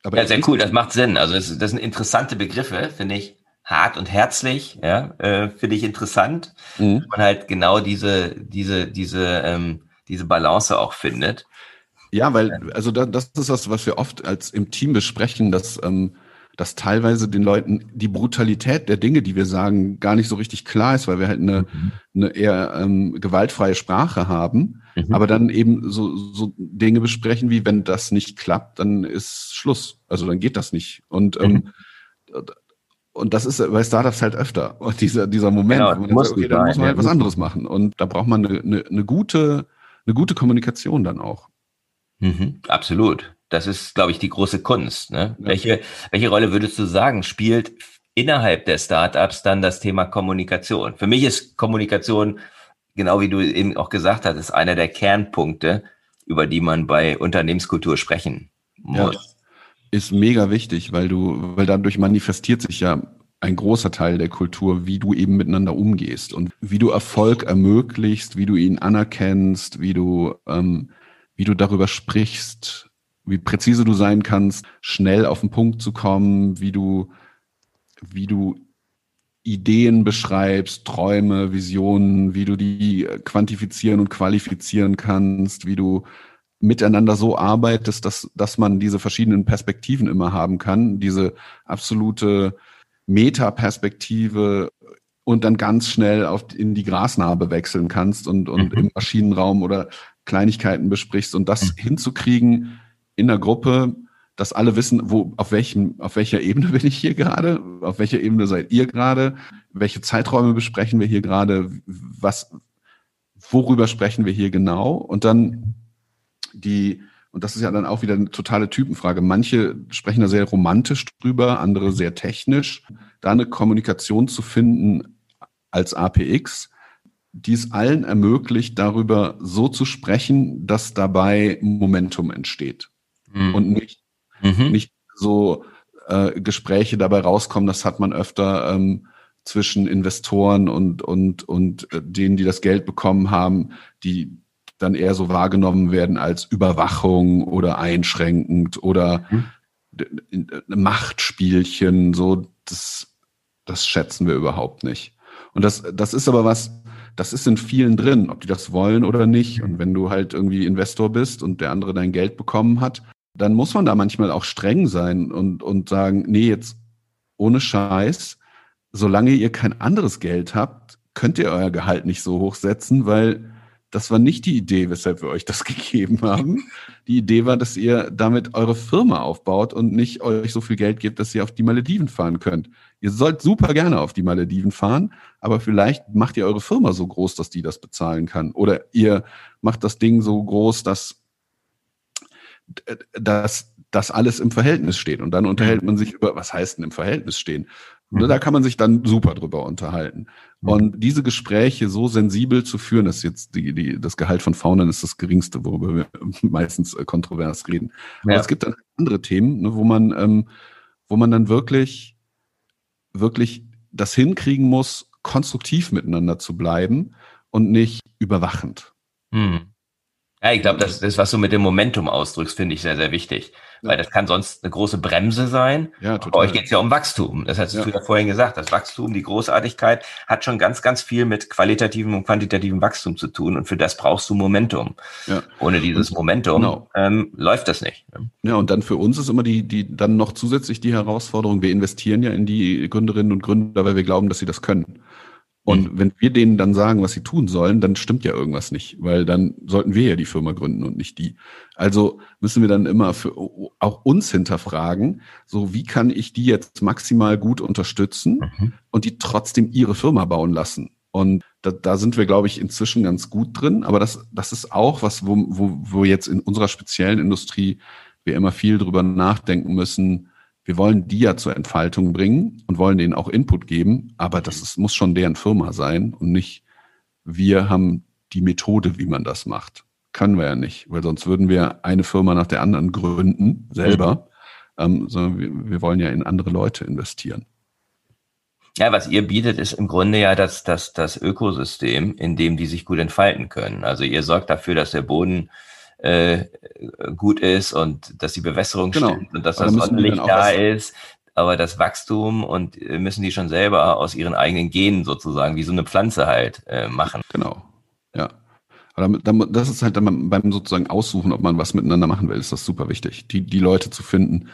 Aber ja, sehr cool, das macht Sinn. Also das, das sind interessante Begriffe, finde ich hart und herzlich, ja, äh, finde ich interessant. Mhm. Man halt genau diese, diese, diese, ähm, diese Balance auch findet. Ja, weil, also da, das ist das, was wir oft als im Team besprechen, dass, ähm, dass teilweise den Leuten die Brutalität der Dinge, die wir sagen, gar nicht so richtig klar ist, weil wir halt eine, mhm. eine eher ähm, gewaltfreie Sprache haben, mhm. aber dann eben so, so Dinge besprechen, wie wenn das nicht klappt, dann ist Schluss. Also dann geht das nicht. Und ähm, mhm. Und das ist bei Startups halt öfter. Und dieser, dieser Moment, genau, wo man sagt, okay, dann muss man halt was anderes machen. Und da braucht man eine, eine, eine gute, eine gute Kommunikation dann auch. Mhm, absolut. Das ist, glaube ich, die große Kunst. Ne? Ja. Welche, welche Rolle würdest du sagen, spielt innerhalb der Startups dann das Thema Kommunikation? Für mich ist Kommunikation, genau wie du eben auch gesagt hast, ist einer der Kernpunkte, über die man bei Unternehmenskultur sprechen muss. Ja, ist mega wichtig, weil du, weil dadurch manifestiert sich ja ein großer Teil der Kultur, wie du eben miteinander umgehst und wie du Erfolg ermöglichst, wie du ihn anerkennst, wie du, ähm, wie du darüber sprichst, wie präzise du sein kannst, schnell auf den Punkt zu kommen, wie du, wie du Ideen beschreibst, Träume, Visionen, wie du die quantifizieren und qualifizieren kannst, wie du miteinander so arbeitest, dass, dass man diese verschiedenen Perspektiven immer haben kann, diese absolute Metaperspektive und dann ganz schnell auf, in die Grasnarbe wechseln kannst und, und mhm. im Maschinenraum oder Kleinigkeiten besprichst und das mhm. hinzukriegen, in der Gruppe, dass alle wissen, wo, auf welchem, auf welcher Ebene bin ich hier gerade, auf welcher Ebene seid ihr gerade, welche Zeiträume besprechen wir hier gerade, was, worüber sprechen wir hier genau und dann die, und das ist ja dann auch wieder eine totale Typenfrage. Manche sprechen da sehr romantisch drüber, andere sehr technisch. Da eine Kommunikation zu finden als APX, die es allen ermöglicht, darüber so zu sprechen, dass dabei Momentum entsteht mhm. und nicht, mhm. nicht so äh, Gespräche dabei rauskommen. Das hat man öfter ähm, zwischen Investoren und, und, und äh, denen, die das Geld bekommen haben, die dann eher so wahrgenommen werden als Überwachung oder einschränkend oder mhm. Machtspielchen. So, das, das schätzen wir überhaupt nicht. Und das, das ist aber was, das ist in vielen drin, ob die das wollen oder nicht. Und wenn du halt irgendwie Investor bist und der andere dein Geld bekommen hat, dann muss man da manchmal auch streng sein und, und sagen, nee, jetzt ohne Scheiß, solange ihr kein anderes Geld habt, könnt ihr euer Gehalt nicht so hoch setzen, weil das war nicht die Idee, weshalb wir euch das gegeben haben. Die Idee war, dass ihr damit eure Firma aufbaut und nicht euch so viel Geld gebt, dass ihr auf die Malediven fahren könnt. Ihr sollt super gerne auf die Malediven fahren, aber vielleicht macht ihr eure Firma so groß, dass die das bezahlen kann. Oder ihr macht das Ding so groß, dass dass das alles im Verhältnis steht. Und dann unterhält mhm. man sich über, was heißt denn im Verhältnis stehen? Und mhm. da kann man sich dann super drüber unterhalten. Mhm. Und diese Gespräche so sensibel zu führen, dass jetzt die, die, das Gehalt von Faunen ist das geringste, worüber wir meistens äh, kontrovers reden. Aber es gibt dann andere Themen, ne, wo man, ähm, wo man dann wirklich, wirklich das hinkriegen muss, konstruktiv miteinander zu bleiben und nicht überwachend. Mhm. Ja, ich glaube, das, das, was du mit dem Momentum ausdrückst, finde ich sehr, sehr wichtig. Weil das kann sonst eine große Bremse sein. Ja, total. Bei euch geht es ja um Wachstum. Das hast ja. du ja vorhin gesagt. Das Wachstum, die Großartigkeit hat schon ganz, ganz viel mit qualitativem und quantitativem Wachstum zu tun. Und für das brauchst du Momentum. Ja. Ohne dieses Momentum genau. ähm, läuft das nicht. Ne? Ja, und dann für uns ist immer die, die dann noch zusätzlich die Herausforderung, wir investieren ja in die Gründerinnen und Gründer, weil wir glauben, dass sie das können. Und mhm. wenn wir denen dann sagen, was sie tun sollen, dann stimmt ja irgendwas nicht, weil dann sollten wir ja die Firma gründen und nicht die. Also müssen wir dann immer für auch uns hinterfragen, so wie kann ich die jetzt maximal gut unterstützen mhm. und die trotzdem ihre Firma bauen lassen. Und da, da sind wir, glaube ich, inzwischen ganz gut drin. Aber das, das ist auch was, wo, wo, wo jetzt in unserer speziellen Industrie wir immer viel drüber nachdenken müssen, wir wollen die ja zur Entfaltung bringen und wollen denen auch Input geben, aber das ist, muss schon deren Firma sein und nicht wir haben die Methode, wie man das macht. Können wir ja nicht, weil sonst würden wir eine Firma nach der anderen gründen, selber, mhm. ähm, sondern wir, wir wollen ja in andere Leute investieren. Ja, was ihr bietet, ist im Grunde ja das, das, das Ökosystem, in dem die sich gut entfalten können. Also ihr sorgt dafür, dass der Boden äh, gut ist und dass die Bewässerung genau. stimmt und dass das Sonnenlicht da ist. Aber das Wachstum und äh, müssen die schon selber aus ihren eigenen Genen sozusagen, wie so eine Pflanze halt, äh, machen. Genau. Ja. Aber das ist halt dann beim sozusagen Aussuchen, ob man was miteinander machen will, ist das super wichtig. Die, die Leute zu finden,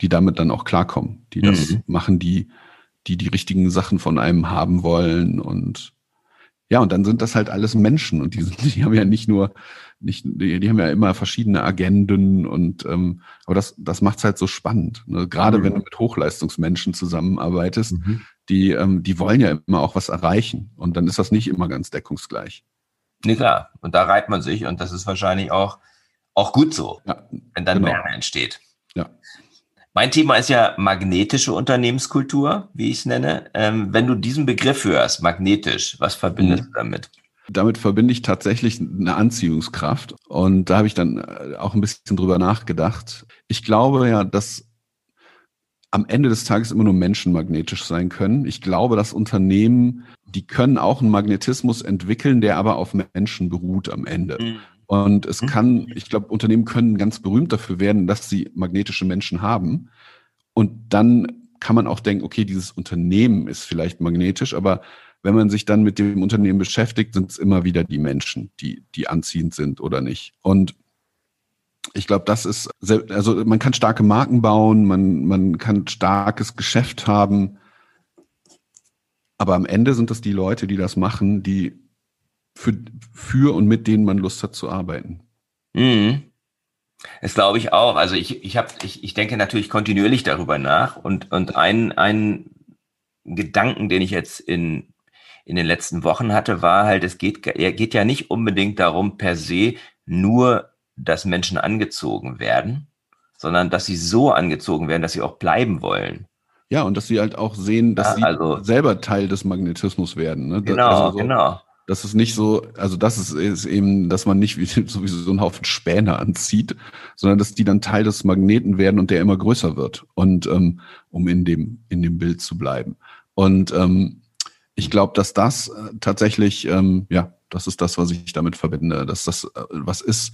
die damit dann auch klarkommen, die das mhm. machen, die, die die richtigen Sachen von einem haben wollen und ja, und dann sind das halt alles Menschen und die, sind, die haben ja nicht nur, nicht, die, die haben ja immer verschiedene Agenden und ähm, aber das, das macht's halt so spannend. Ne? Gerade mhm. wenn du mit Hochleistungsmenschen zusammenarbeitest, mhm. die, ähm, die wollen ja immer auch was erreichen und dann ist das nicht immer ganz deckungsgleich. Nee, klar. Und da reibt man sich und das ist wahrscheinlich auch, auch gut so, ja, wenn dann genau. Wärme entsteht. Ja. Mein Thema ist ja magnetische Unternehmenskultur, wie ich es nenne. Ähm, wenn du diesen Begriff hörst, magnetisch, was verbindest mhm. du damit? Damit verbinde ich tatsächlich eine Anziehungskraft. Und da habe ich dann äh, auch ein bisschen drüber nachgedacht. Ich glaube ja, dass am Ende des Tages immer nur Menschen magnetisch sein können. Ich glaube, dass Unternehmen, die können auch einen Magnetismus entwickeln, der aber auf Menschen beruht am Ende. Mhm. Und es mhm. kann, ich glaube, Unternehmen können ganz berühmt dafür werden, dass sie magnetische Menschen haben. Und dann kann man auch denken, okay, dieses Unternehmen ist vielleicht magnetisch, aber wenn man sich dann mit dem Unternehmen beschäftigt, sind es immer wieder die Menschen, die, die anziehend sind oder nicht. Und ich glaube, das ist, also man kann starke Marken bauen, man, man kann starkes Geschäft haben, aber am Ende sind es die Leute, die das machen, die für, für und mit denen man Lust hat zu arbeiten. Mhm. Das glaube ich auch. Also ich, ich, hab, ich, ich denke natürlich kontinuierlich darüber nach und, und ein, ein Gedanken, den ich jetzt in, in den letzten Wochen hatte, war halt, es geht, geht ja nicht unbedingt darum, per se nur, dass Menschen angezogen werden, sondern dass sie so angezogen werden, dass sie auch bleiben wollen. Ja, und dass sie halt auch sehen, dass ja, sie also, selber Teil des Magnetismus werden. Ne? Genau, also so, genau. Das ist nicht so, also das ist, ist eben, dass man nicht wie sowieso so einen Haufen Späne anzieht, sondern dass die dann Teil des Magneten werden und der immer größer wird. Und ähm, um in dem, in dem Bild zu bleiben. Und ähm, ich glaube, dass das äh, tatsächlich, ähm, ja, das ist das, was ich damit verbinde, dass das äh, was ist,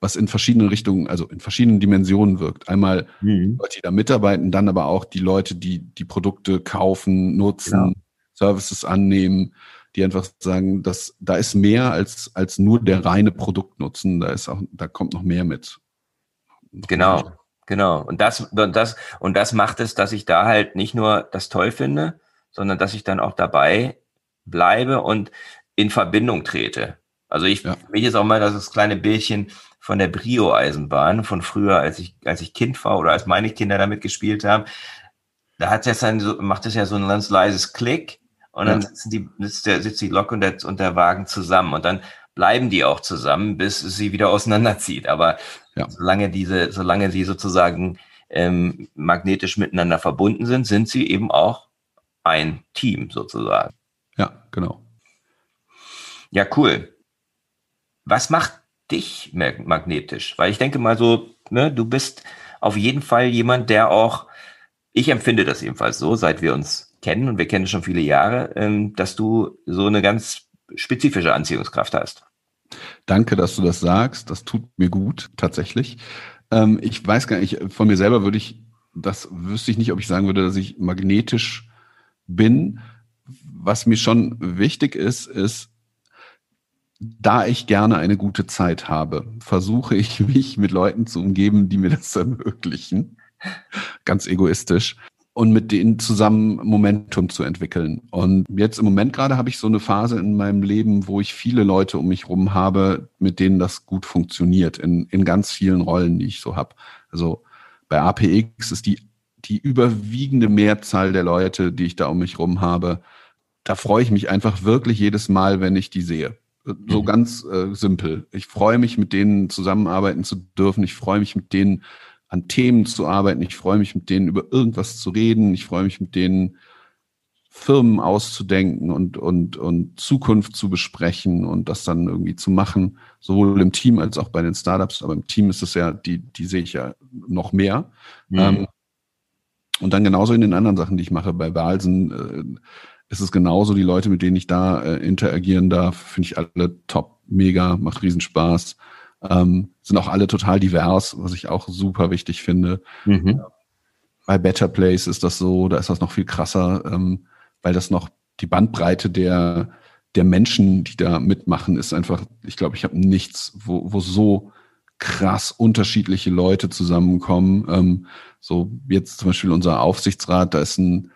was in verschiedenen Richtungen, also in verschiedenen Dimensionen wirkt. Einmal mhm. Leute, die da mitarbeiten, dann aber auch die Leute, die die Produkte kaufen, nutzen, ja. Services annehmen, die einfach sagen, dass da ist mehr als, als nur der reine Produktnutzen. Da ist auch, da kommt noch mehr mit. genau, genau. Und das, und das, und das macht es, dass ich da halt nicht nur das toll finde, sondern dass ich dann auch dabei bleibe und in Verbindung trete. Also ich, ja. für mich ist auch mal das kleine Bildchen von der Brio-Eisenbahn von früher, als ich, als ich Kind war oder als meine Kinder damit gespielt haben. Da hat es dann so, macht es ja so ein ganz leises Klick und dann sitzen die, sitzt, der, sitzt die Lok und der, und der Wagen zusammen und dann bleiben die auch zusammen, bis sie wieder auseinanderzieht. Aber ja. solange diese, solange sie sozusagen ähm, magnetisch miteinander verbunden sind, sind sie eben auch ein Team sozusagen. Ja, genau. Ja, cool. Was macht dich magnetisch? Weil ich denke mal so, ne, du bist auf jeden Fall jemand, der auch, ich empfinde das jedenfalls so, seit wir uns kennen und wir kennen schon viele Jahre, ähm, dass du so eine ganz spezifische Anziehungskraft hast. Danke, dass du das sagst. Das tut mir gut, tatsächlich. Ähm, ich weiß gar nicht, von mir selber würde ich, das wüsste ich nicht, ob ich sagen würde, dass ich magnetisch bin. Was mir schon wichtig ist, ist, da ich gerne eine gute Zeit habe, versuche ich mich mit Leuten zu umgeben, die mir das ermöglichen. Ganz egoistisch und mit denen zusammen Momentum zu entwickeln. Und jetzt im Moment gerade habe ich so eine Phase in meinem Leben, wo ich viele Leute um mich rum habe, mit denen das gut funktioniert, in, in ganz vielen Rollen, die ich so habe. Also bei APX ist die, die überwiegende Mehrzahl der Leute, die ich da um mich rum habe, da freue ich mich einfach wirklich jedes Mal, wenn ich die sehe. So mhm. ganz äh, simpel. Ich freue mich, mit denen zusammenarbeiten zu dürfen. Ich freue mich, mit denen an Themen zu arbeiten. Ich freue mich, mit denen über irgendwas zu reden. Ich freue mich, mit denen Firmen auszudenken und, und, und Zukunft zu besprechen und das dann irgendwie zu machen, sowohl im Team als auch bei den Startups. Aber im Team ist es ja, die, die sehe ich ja noch mehr. Mhm. Ähm, und dann genauso in den anderen Sachen, die ich mache. Bei Walsen äh, ist es genauso. Die Leute, mit denen ich da äh, interagieren darf, finde ich alle top, mega, macht Riesenspaß. Ähm, sind auch alle total divers, was ich auch super wichtig finde. Mhm. Bei Better Place ist das so, da ist das noch viel krasser, ähm, weil das noch die Bandbreite der, der Menschen, die da mitmachen, ist einfach, ich glaube, ich habe nichts, wo, wo so krass unterschiedliche Leute zusammenkommen. Ähm, so jetzt zum Beispiel unser Aufsichtsrat, da ist ein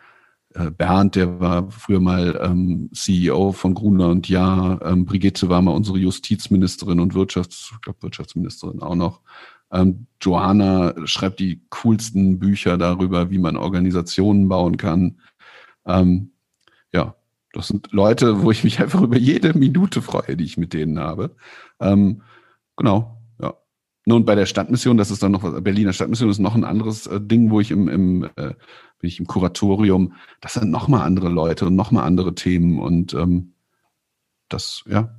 äh, Bernd, der war früher mal ähm, CEO von Gruner und Ja. Ähm, Brigitte war mal unsere Justizministerin und Wirtschafts, ich glaube Wirtschaftsministerin auch noch. Ähm, Johanna schreibt die coolsten Bücher darüber, wie man Organisationen bauen kann. Ähm, ja, das sind Leute, wo ich mich einfach über jede Minute freue, die ich mit denen habe. Ähm, genau, Nun bei der Stadtmission, das ist dann noch Berliner Stadtmission ist noch ein anderes äh, Ding, wo ich im, im äh, bin ich im Kuratorium. Das sind nochmal andere Leute und nochmal andere Themen und ähm, das, ja,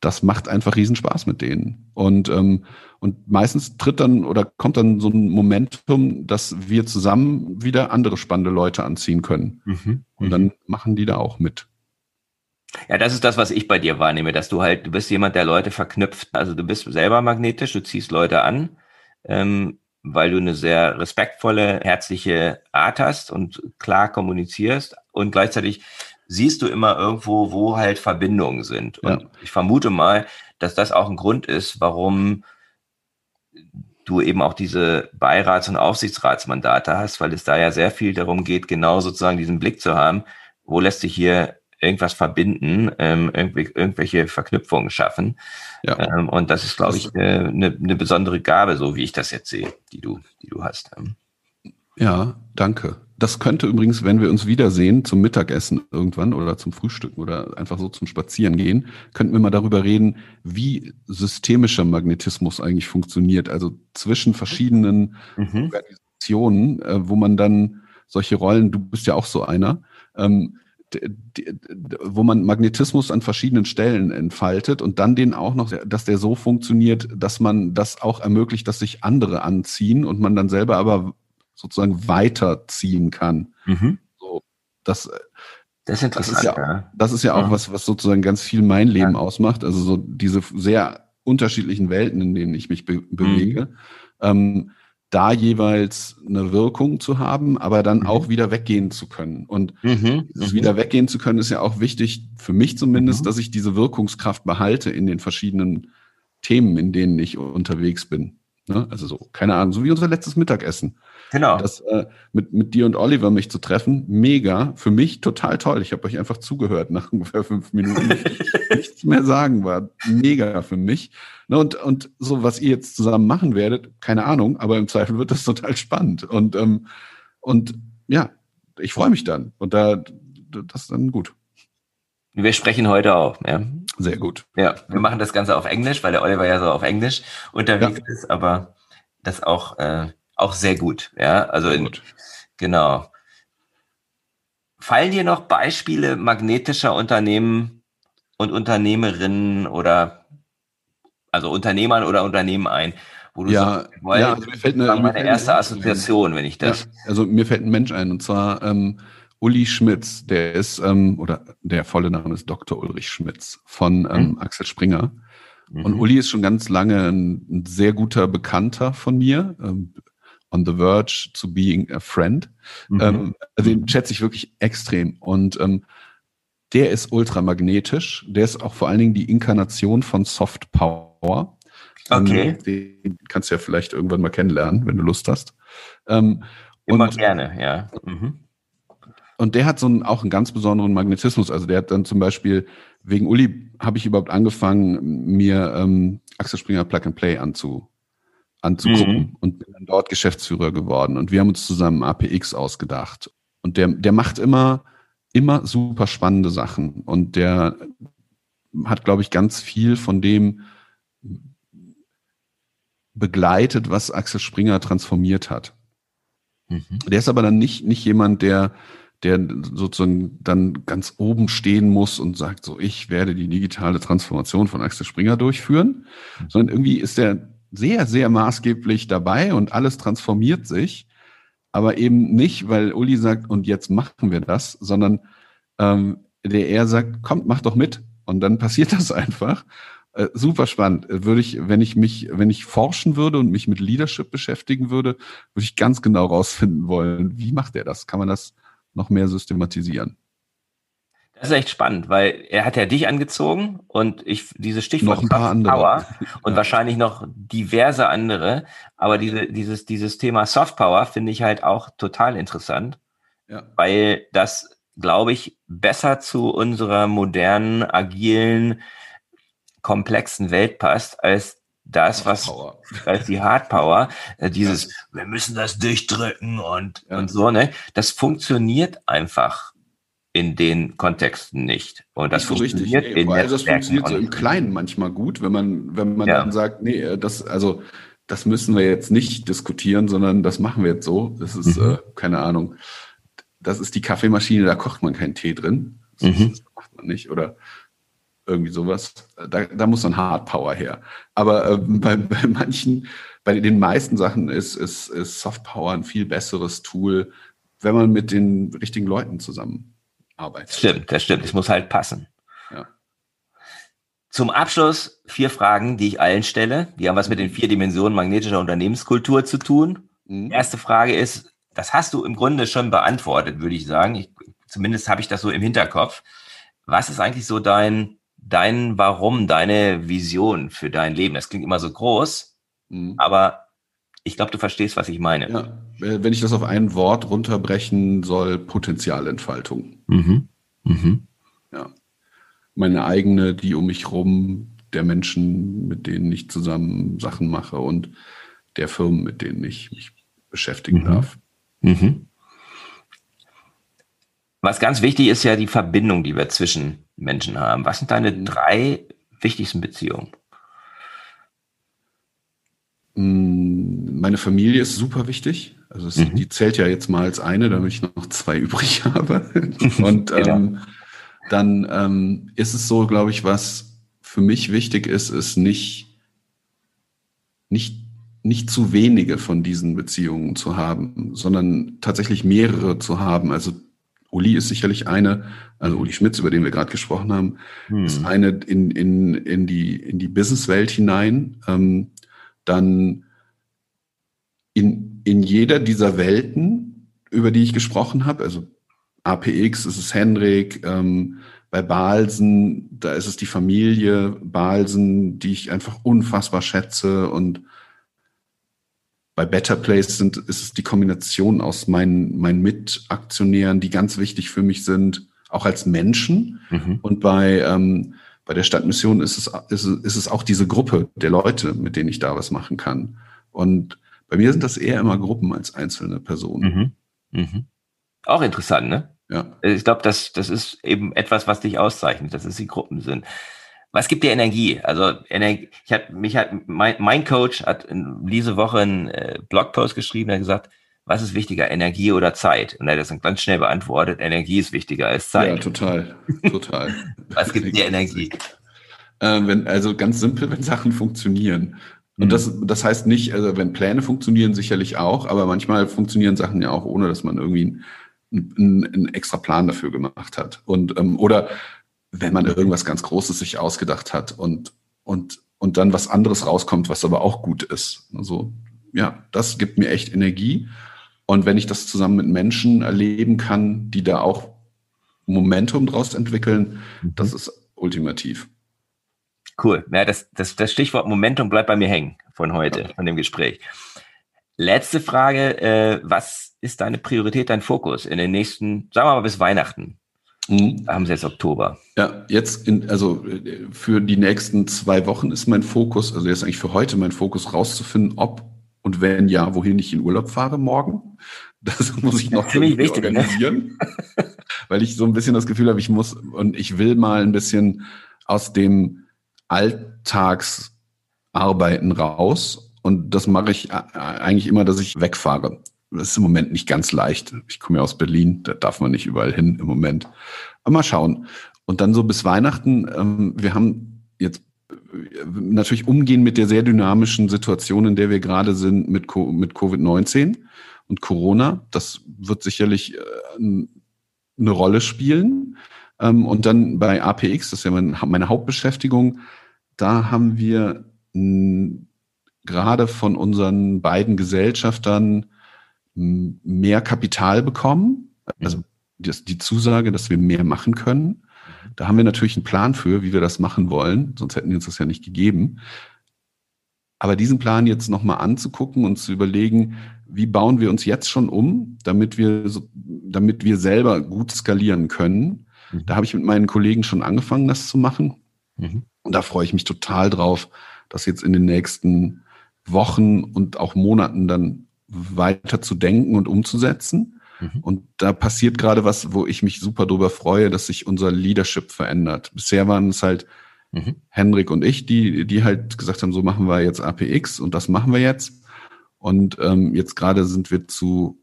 das macht einfach Riesenspaß mit denen. Und, ähm, und meistens tritt dann oder kommt dann so ein Momentum, dass wir zusammen wieder andere spannende Leute anziehen können. Mhm. Und dann mhm. machen die da auch mit. Ja, das ist das, was ich bei dir wahrnehme, dass du halt, du bist jemand, der Leute verknüpft. Also du bist selber magnetisch, du ziehst Leute an, ähm, weil du eine sehr respektvolle, herzliche Art hast und klar kommunizierst und gleichzeitig siehst du immer irgendwo, wo halt Verbindungen sind. Und ja. ich vermute mal, dass das auch ein Grund ist, warum du eben auch diese Beirats- und Aufsichtsratsmandate hast, weil es da ja sehr viel darum geht, genau sozusagen diesen Blick zu haben, wo lässt sich hier irgendwas verbinden, ähm, irgendwelche Verknüpfungen schaffen. Ja. Ähm, und das ist, glaube ich, eine, eine, eine besondere Gabe, so wie ich das jetzt sehe, die du, die du hast. Ähm. Ja, danke. Das könnte übrigens, wenn wir uns wiedersehen zum Mittagessen irgendwann oder zum Frühstücken oder einfach so zum Spazieren gehen, könnten wir mal darüber reden, wie systemischer Magnetismus eigentlich funktioniert. Also zwischen verschiedenen mhm. Organisationen, äh, wo man dann solche Rollen, du bist ja auch so einer, ähm, wo man Magnetismus an verschiedenen Stellen entfaltet und dann den auch noch, dass der so funktioniert, dass man das auch ermöglicht, dass sich andere anziehen und man dann selber aber sozusagen weiterziehen kann. Mhm. So, das, das ist. Das ist ja, das ist ja auch ja. was, was sozusagen ganz viel mein Leben ja. ausmacht. Also so diese sehr unterschiedlichen Welten, in denen ich mich be bewege. Mhm. Ähm, da jeweils eine Wirkung zu haben, aber dann mhm. auch wieder weggehen zu können. Und mhm. dieses mhm. wieder weggehen zu können, ist ja auch wichtig, für mich zumindest, mhm. dass ich diese Wirkungskraft behalte in den verschiedenen Themen, in denen ich unterwegs bin. Ne? Also so, keine Ahnung, so wie unser letztes Mittagessen. Genau. Das, äh, mit, mit dir und Oliver mich zu treffen, mega. Für mich total toll. Ich habe euch einfach zugehört nach ungefähr fünf Minuten. nichts mehr sagen war mega für mich. Ne, und, und so, was ihr jetzt zusammen machen werdet, keine Ahnung, aber im Zweifel wird das total spannend. Und, ähm, und ja, ich freue mich dann. Und da, das ist dann gut. Wir sprechen heute auch, ja. Sehr gut. Ja, wir machen das Ganze auf Englisch, weil der Oliver ja so auf Englisch unterwegs ja. ist, aber das auch äh, auch sehr gut. Ja, also in, genau. Fallen dir noch Beispiele magnetischer Unternehmen und Unternehmerinnen oder also Unternehmern oder Unternehmen ein, wo du ja, sagst, weil ja, also mir fällt eine, meine erste Assoziation, ein. wenn ich das. Ja, also mir fällt ein Mensch ein und zwar ähm, Uli Schmitz, der ist ähm, oder der volle Name ist Dr. Ulrich Schmitz von ähm, mhm. Axel Springer. Und mhm. Uli ist schon ganz lange ein, ein sehr guter Bekannter von mir. Ähm, on the verge to being a friend. Mhm. Ähm, also den schätze ich wirklich extrem. Und ähm, der ist ultramagnetisch. Der ist auch vor allen Dingen die Inkarnation von Soft Power. Ähm, okay. Den kannst du ja vielleicht irgendwann mal kennenlernen, wenn du Lust hast. Ähm, Immer und, gerne, ja. Mhm. Und der hat so einen, auch einen ganz besonderen Magnetismus. Also der hat dann zum Beispiel, wegen Uli habe ich überhaupt angefangen, mir ähm, Axel Springer Plug and Play anzu, anzugucken mhm. und bin dann dort Geschäftsführer geworden. Und wir haben uns zusammen APX ausgedacht. Und der, der macht immer, immer super spannende Sachen. Und der hat, glaube ich, ganz viel von dem begleitet, was Axel Springer transformiert hat. Mhm. Der ist aber dann nicht, nicht jemand, der, der sozusagen dann ganz oben stehen muss und sagt, so, ich werde die digitale Transformation von Axel Springer durchführen, mhm. sondern irgendwie ist der sehr, sehr maßgeblich dabei und alles transformiert sich, aber eben nicht, weil Uli sagt, und jetzt machen wir das, sondern ähm, der eher sagt, kommt, mach doch mit. Und dann passiert das einfach. Äh, super spannend. Äh, würde ich, wenn ich mich, wenn ich forschen würde und mich mit Leadership beschäftigen würde, würde ich ganz genau rausfinden wollen, wie macht er das? Kann man das noch mehr systematisieren? Das ist echt spannend, weil er hat ja dich angezogen und ich diese Stichwort. Power und ja. wahrscheinlich noch diverse andere, aber diese, dieses, dieses Thema Soft Power finde ich halt auch total interessant, ja. weil das, glaube ich, besser zu unserer modernen, agilen, komplexen Welt passt, als das, was als die Hardpower, äh, dieses, ja. wir müssen das durchdrücken und, und so, ne? Das funktioniert einfach in den Kontexten nicht. Und das funktioniert richtig. in nee, also das funktioniert so im Kleinen manchmal gut, wenn man, wenn man ja. dann sagt, nee, äh, das, also das müssen wir jetzt nicht diskutieren, sondern das machen wir jetzt so. Das ist, mhm. äh, keine Ahnung, das ist die Kaffeemaschine, da kocht man keinen Tee drin. Das, mhm. das macht man nicht. Oder irgendwie sowas. Da, da muss dann Hardpower her. Aber äh, bei, bei manchen, bei den meisten Sachen ist, ist, ist Softpower ein viel besseres Tool, wenn man mit den richtigen Leuten zusammenarbeitet. Stimmt, das stimmt. Es muss halt passen. Ja. Zum Abschluss vier Fragen, die ich allen stelle. Die haben was mit den vier Dimensionen magnetischer Unternehmenskultur zu tun. Mhm. Erste Frage ist, das hast du im Grunde schon beantwortet, würde ich sagen. Ich, zumindest habe ich das so im Hinterkopf. Was ist eigentlich so dein dein Warum, deine Vision für dein Leben. Das klingt immer so groß, mhm. aber ich glaube, du verstehst, was ich meine. Ja, wenn ich das auf ein Wort runterbrechen soll, Potenzialentfaltung. Mhm. Mhm. Ja. Meine eigene, die um mich rum, der Menschen, mit denen ich zusammen Sachen mache und der Firmen, mit denen ich mich beschäftigen mhm. darf. Mhm. Was ganz wichtig ist ja die Verbindung, die wir zwischen Menschen haben. Was sind deine drei wichtigsten Beziehungen? Mm, meine Familie ist super wichtig. Also es, mhm. die zählt ja jetzt mal als eine, damit ich noch zwei übrig habe. Und ähm, dann ähm, ist es so, glaube ich, was für mich wichtig ist, ist nicht, nicht, nicht zu wenige von diesen Beziehungen zu haben, sondern tatsächlich mehrere zu haben. Also Uli ist sicherlich eine, also Uli Schmitz, über den wir gerade gesprochen haben, hm. ist eine in, in, in die, in die Businesswelt hinein. Ähm, dann in, in jeder dieser Welten, über die ich gesprochen habe, also APX ist es Henrik, ähm, bei Balsen, da ist es die Familie Balsen, die ich einfach unfassbar schätze und bei Better Place sind, ist es die Kombination aus meinen, meinen Mitaktionären, die ganz wichtig für mich sind, auch als Menschen. Mhm. Und bei, ähm, bei der Stadtmission ist es, ist, ist es auch diese Gruppe der Leute, mit denen ich da was machen kann. Und bei mir sind das eher immer Gruppen als einzelne Personen. Mhm. Mhm. Auch interessant, ne? Ja. Ich glaube, das, das ist eben etwas, was dich auszeichnet, dass es die Gruppen sind. Was gibt dir Energie? Also Energie, ich habe mich hat mein, mein Coach hat in, diese Woche einen äh, Blogpost geschrieben, der hat gesagt, was ist wichtiger, Energie oder Zeit? Und er hat das dann ganz schnell beantwortet, Energie ist wichtiger als Zeit. Ja, total, total. was gibt dir Energie? Äh, wenn, also ganz simpel, wenn Sachen funktionieren. Und mhm. das, das heißt nicht, also wenn Pläne funktionieren, sicherlich auch, aber manchmal funktionieren Sachen ja auch, ohne dass man irgendwie einen, einen, einen extra Plan dafür gemacht hat. Und ähm, oder wenn man irgendwas ganz Großes sich ausgedacht hat und, und, und dann was anderes rauskommt, was aber auch gut ist. Also, ja, das gibt mir echt Energie. Und wenn ich das zusammen mit Menschen erleben kann, die da auch Momentum draus entwickeln, mhm. das ist ultimativ. Cool. Ja, das, das, das Stichwort Momentum bleibt bei mir hängen von heute, ja. von dem Gespräch. Letzte Frage. Äh, was ist deine Priorität, dein Fokus in den nächsten, sagen wir mal bis Weihnachten? Mhm. Haben Sie jetzt Oktober. Ja, jetzt, in, also für die nächsten zwei Wochen ist mein Fokus, also jetzt eigentlich für heute mein Fokus rauszufinden, ob und wenn ja, wohin ich in Urlaub fahre morgen. Das muss ich noch ziemlich wichtig, ne? organisieren, ne? weil ich so ein bisschen das Gefühl habe, ich muss und ich will mal ein bisschen aus dem Alltagsarbeiten raus. Und das mache ich eigentlich immer, dass ich wegfahre. Das ist im Moment nicht ganz leicht. Ich komme ja aus Berlin, da darf man nicht überall hin im Moment. Aber mal schauen. Und dann so bis Weihnachten, ähm, wir haben jetzt äh, natürlich umgehen mit der sehr dynamischen Situation, in der wir gerade sind mit, Co mit Covid-19 und Corona. Das wird sicherlich äh, eine Rolle spielen. Ähm, und dann bei APX, das ist ja meine Hauptbeschäftigung, da haben wir gerade von unseren beiden Gesellschaftern mehr Kapital bekommen, also das, die Zusage, dass wir mehr machen können. Da haben wir natürlich einen Plan für, wie wir das machen wollen, sonst hätten wir uns das ja nicht gegeben. Aber diesen Plan jetzt nochmal anzugucken und zu überlegen, wie bauen wir uns jetzt schon um, damit wir, damit wir selber gut skalieren können. Mhm. Da habe ich mit meinen Kollegen schon angefangen, das zu machen. Mhm. Und da freue ich mich total drauf, das jetzt in den nächsten Wochen und auch Monaten dann weiter zu denken und umzusetzen. Mhm. Und da passiert gerade was, wo ich mich super drüber freue, dass sich unser Leadership verändert. Bisher waren es halt mhm. Henrik und ich, die, die halt gesagt haben, so machen wir jetzt APX und das machen wir jetzt. Und ähm, jetzt gerade sind wir zu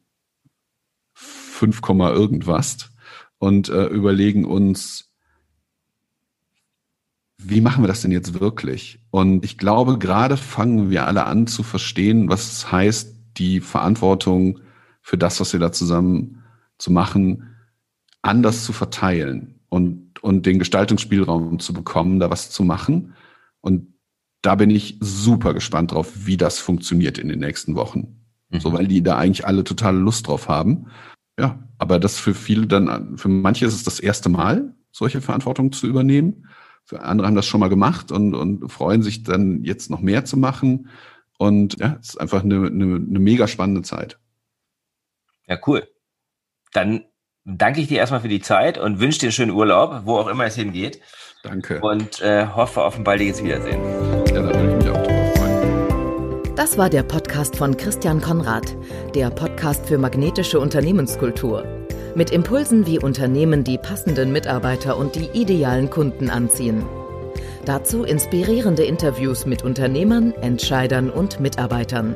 5, irgendwas und äh, überlegen uns, wie machen wir das denn jetzt wirklich? Und ich glaube, gerade fangen wir alle an zu verstehen, was es heißt, die Verantwortung für das, was wir da zusammen zu machen, anders zu verteilen und, und den Gestaltungsspielraum zu bekommen, da was zu machen. Und da bin ich super gespannt drauf, wie das funktioniert in den nächsten Wochen. Mhm. So, weil die da eigentlich alle totale Lust drauf haben. Ja, aber das für viele dann, für manche ist es das erste Mal, solche Verantwortung zu übernehmen. Für andere haben das schon mal gemacht und, und freuen sich dann jetzt noch mehr zu machen. Und ja, es ist einfach eine, eine, eine mega spannende Zeit. Ja, cool. Dann danke ich dir erstmal für die Zeit und wünsche dir einen schönen Urlaub, wo auch immer es hingeht. Danke. Und äh, hoffe auf ein baldiges Wiedersehen. Ja, da würde ich mich auch drüber freuen. Das war der Podcast von Christian Konrad, der Podcast für magnetische Unternehmenskultur. Mit Impulsen, wie Unternehmen die passenden Mitarbeiter und die idealen Kunden anziehen. Dazu inspirierende Interviews mit Unternehmern, Entscheidern und Mitarbeitern.